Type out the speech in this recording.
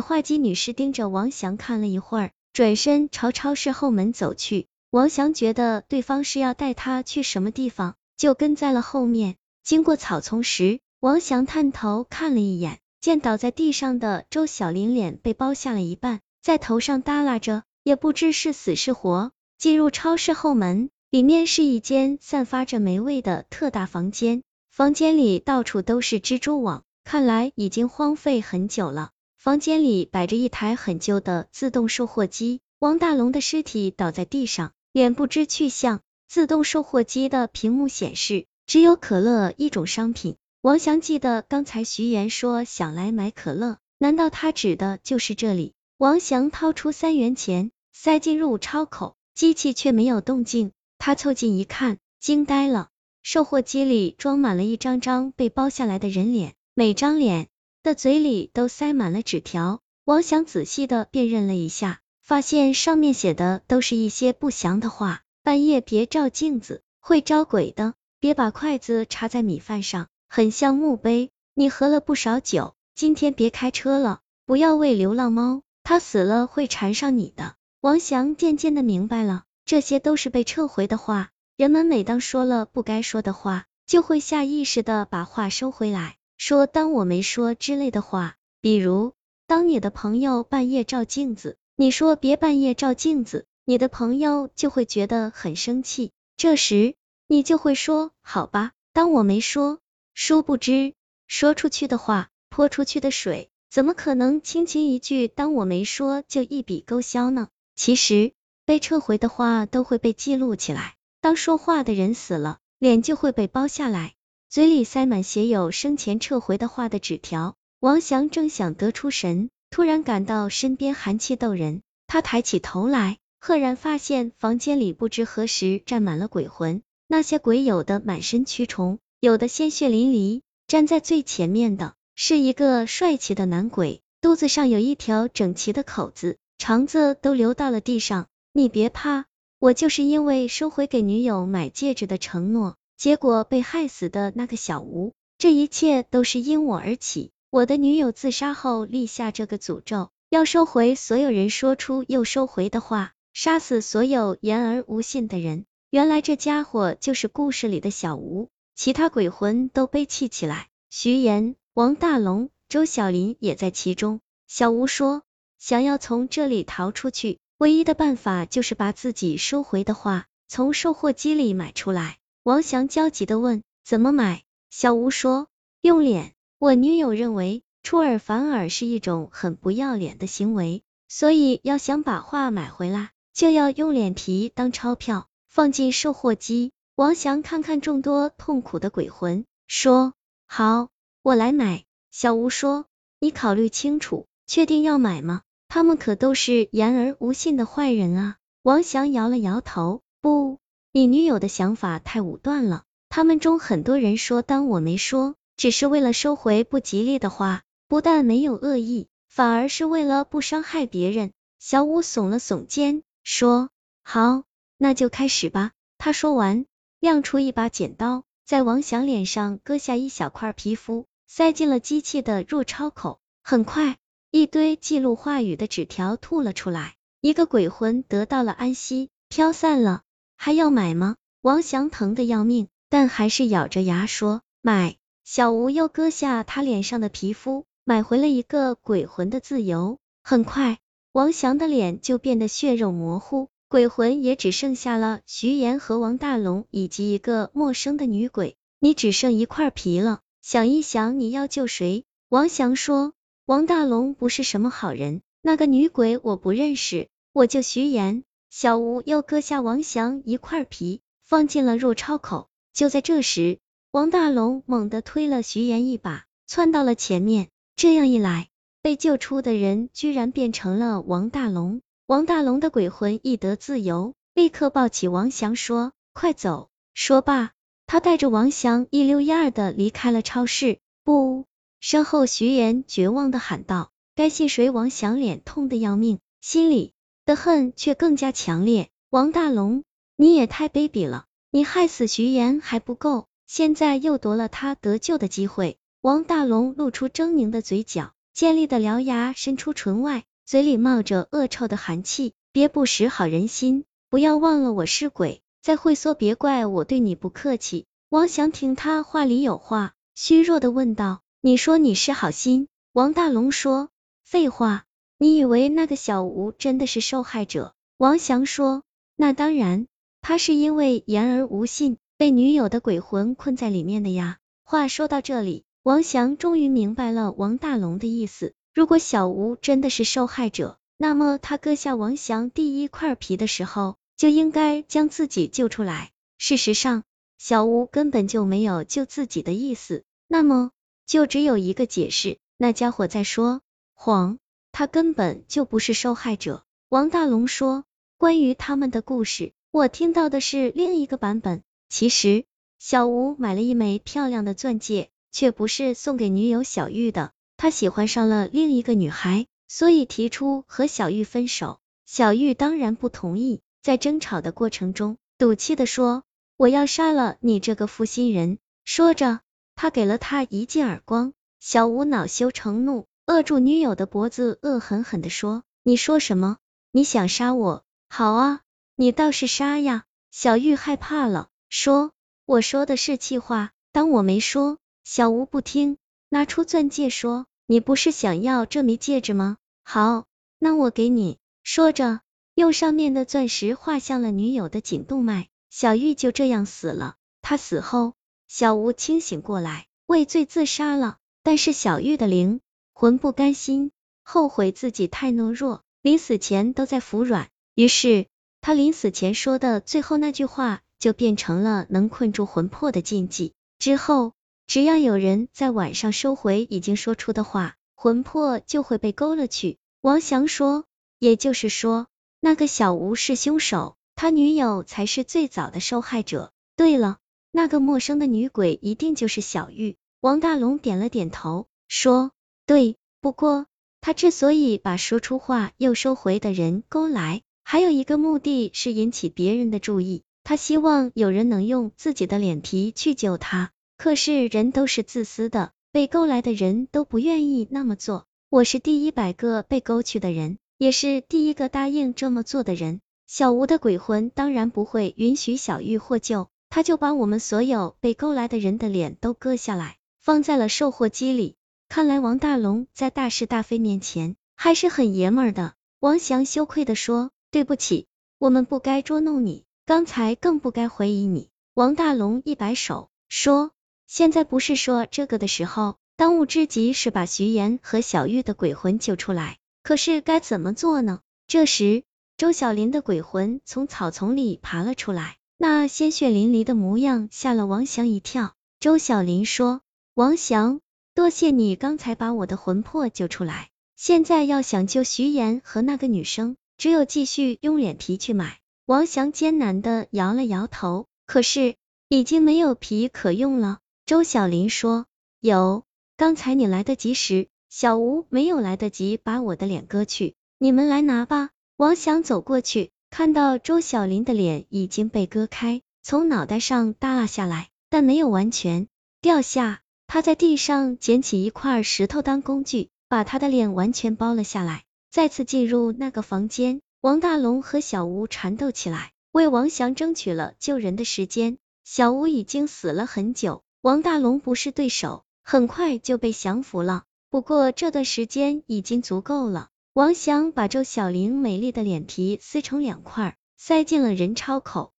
画机女士盯着王翔看了一会儿，转身朝超市后门走去。王翔觉得对方是要带他去什么地方，就跟在了后面。经过草丛时，王翔探头看了一眼，见倒在地上的周小林脸被剥下了一半，在头上耷拉着，也不知是死是活。进入超市后门，里面是一间散发着霉味的特大房间，房间里到处都是蜘蛛网，看来已经荒废很久了。房间里摆着一台很旧的自动售货机，王大龙的尸体倒在地上。脸不知去向，自动售货机的屏幕显示只有可乐一种商品。王翔记得刚才徐岩说想来买可乐，难道他指的就是这里？王翔掏出三元钱塞进入钞口，机器却没有动静。他凑近一看，惊呆了，售货机里装满了一张张被剥下来的人脸，每张脸的嘴里都塞满了纸条。王翔仔细的辨认了一下。发现上面写的都是一些不祥的话，半夜别照镜子，会招鬼的；别把筷子插在米饭上，很像墓碑。你喝了不少酒，今天别开车了，不要喂流浪猫，它死了会缠上你的。王翔渐渐的明白了，这些都是被撤回的话。人们每当说了不该说的话，就会下意识的把话收回来，说当我没说之类的话。比如，当你的朋友半夜照镜子。你说别半夜照镜子，你的朋友就会觉得很生气。这时你就会说好吧，当我没说。殊不知，说出去的话，泼出去的水，怎么可能轻轻一句当我没说就一笔勾销呢？其实被撤回的话都会被记录起来。当说话的人死了，脸就会被剥下来，嘴里塞满写有生前撤回的话的纸条。王翔正想得出神。突然感到身边寒气逗人，他抬起头来，赫然发现房间里不知何时站满了鬼魂。那些鬼有的满身蛆虫，有的鲜血淋漓。站在最前面的是一个帅气的男鬼，肚子上有一条整齐的口子，肠子都流到了地上。你别怕，我就是因为收回给女友买戒指的承诺，结果被害死的那个小吴。这一切都是因我而起。我的女友自杀后立下这个诅咒，要收回所有人说出又收回的话，杀死所有言而无信的人。原来这家伙就是故事里的小吴，其他鬼魂都悲泣起来。徐岩、王大龙、周小林也在其中。小吴说，想要从这里逃出去，唯一的办法就是把自己收回的话从售货机里买出来。王翔焦急的问，怎么买？小吴说，用脸。我女友认为出尔反尔是一种很不要脸的行为，所以要想把画买回来，就要用脸皮当钞票放进售货机。王翔看看众多痛苦的鬼魂，说：“好，我来买。”小吴说：“你考虑清楚，确定要买吗？他们可都是言而无信的坏人啊。”王翔摇了摇头：“不，你女友的想法太武断了。他们中很多人说，当我没说。”只是为了收回不吉利的话，不但没有恶意，反而是为了不伤害别人。小五耸了耸肩，说：“好，那就开始吧。”他说完，亮出一把剪刀，在王翔脸上割下一小块皮肤，塞进了机器的入钞口。很快，一堆记录话语的纸条吐了出来，一个鬼魂得到了安息，飘散了。还要买吗？王翔疼得要命，但还是咬着牙说：“买。”小吴又割下他脸上的皮肤，买回了一个鬼魂的自由。很快，王翔的脸就变得血肉模糊，鬼魂也只剩下了徐岩和王大龙以及一个陌生的女鬼。你只剩一块皮了，想一想你要救谁？王翔说，王大龙不是什么好人，那个女鬼我不认识，我救徐岩。小吴又割下王翔一块皮，放进了入钞口。就在这时，王大龙猛地推了徐岩一把，窜到了前面。这样一来，被救出的人居然变成了王大龙。王大龙的鬼魂一得自由，立刻抱起王翔说：“快走！”说罢，他带着王翔一溜烟儿的离开了超市。不，身后徐岩绝望的喊道：“该信谁？”王翔脸痛的要命，心里的恨却更加强烈。王大龙，你也太卑鄙了！你害死徐岩还不够。现在又夺了他得救的机会，王大龙露出狰狞的嘴角，尖利的獠牙伸出唇外，嘴里冒着恶臭的寒气，别不识好人心。不要忘了我是鬼，再会缩别怪我对你不客气。王祥听他话里有话，虚弱的问道：“你说你是好心？”王大龙说：“废话，你以为那个小吴真的是受害者？”王翔说：“那当然，他是因为言而无信，被女友的鬼魂困在里面的呀。”话说到这里，王翔终于明白了王大龙的意思。如果小吴真的是受害者，那么他割下王翔第一块皮的时候，就应该将自己救出来。事实上，小吴根本就没有救自己的意思，那么就只有一个解释。那家伙在说谎，他根本就不是受害者。王大龙说：“关于他们的故事，我听到的是另一个版本。其实，小吴买了一枚漂亮的钻戒，却不是送给女友小玉的。他喜欢上了另一个女孩，所以提出和小玉分手。小玉当然不同意，在争吵的过程中，赌气的说：‘我要杀了你这个负心人！’说着，他给了他一记耳光。”小吴恼羞成怒，扼住女友的脖子，恶狠狠地说：“你说什么？你想杀我？好啊，你倒是杀呀！”小玉害怕了，说：“我说的是气话，当我没说。”小吴不听，拿出钻戒说：“你不是想要这枚戒指吗？好，那我给你。”说着，用上面的钻石画向了女友的颈动脉，小玉就这样死了。他死后，小吴清醒过来，畏罪自杀了。但是小玉的灵魂不甘心，后悔自己太懦弱，临死前都在服软。于是他临死前说的最后那句话，就变成了能困住魂魄的禁忌。之后，只要有人在晚上收回已经说出的话，魂魄就会被勾了去。王翔说，也就是说，那个小吴是凶手，他女友才是最早的受害者。对了，那个陌生的女鬼一定就是小玉。王大龙点了点头，说：“对，不过他之所以把说出话又收回的人勾来，还有一个目的是引起别人的注意。他希望有人能用自己的脸皮去救他。可是人都是自私的，被勾来的人都不愿意那么做。我是第一百个被勾去的人，也是第一个答应这么做的人。小吴的鬼魂当然不会允许小玉获救，他就把我们所有被勾来的人的脸都割下来。”放在了售货机里。看来王大龙在大是大非面前还是很爷们儿的。王翔羞愧的说：“对不起，我们不该捉弄你，刚才更不该怀疑你。”王大龙一摆手说：“现在不是说这个的时候，当务之急是把徐岩和小玉的鬼魂救出来。可是该怎么做呢？”这时，周小林的鬼魂从草丛里爬了出来，那鲜血淋漓的模样吓了王翔一跳。周小林说。王翔，多谢你刚才把我的魂魄救出来。现在要想救徐岩和那个女生，只有继续用脸皮去买。王翔艰难的摇了摇头，可是已经没有皮可用了。周小林说：“有，刚才你来得及时，小吴没有来得及把我的脸割去，你们来拿吧。”王翔走过去，看到周小林的脸已经被割开，从脑袋上耷拉下来，但没有完全掉下。他在地上捡起一块石头当工具，把他的脸完全包了下来。再次进入那个房间，王大龙和小吴缠斗起来，为王翔争取了救人的时间。小吴已经死了很久，王大龙不是对手，很快就被降服了。不过这段时间已经足够了。王翔把周小玲美丽的脸皮撕成两块，塞进了人钞口。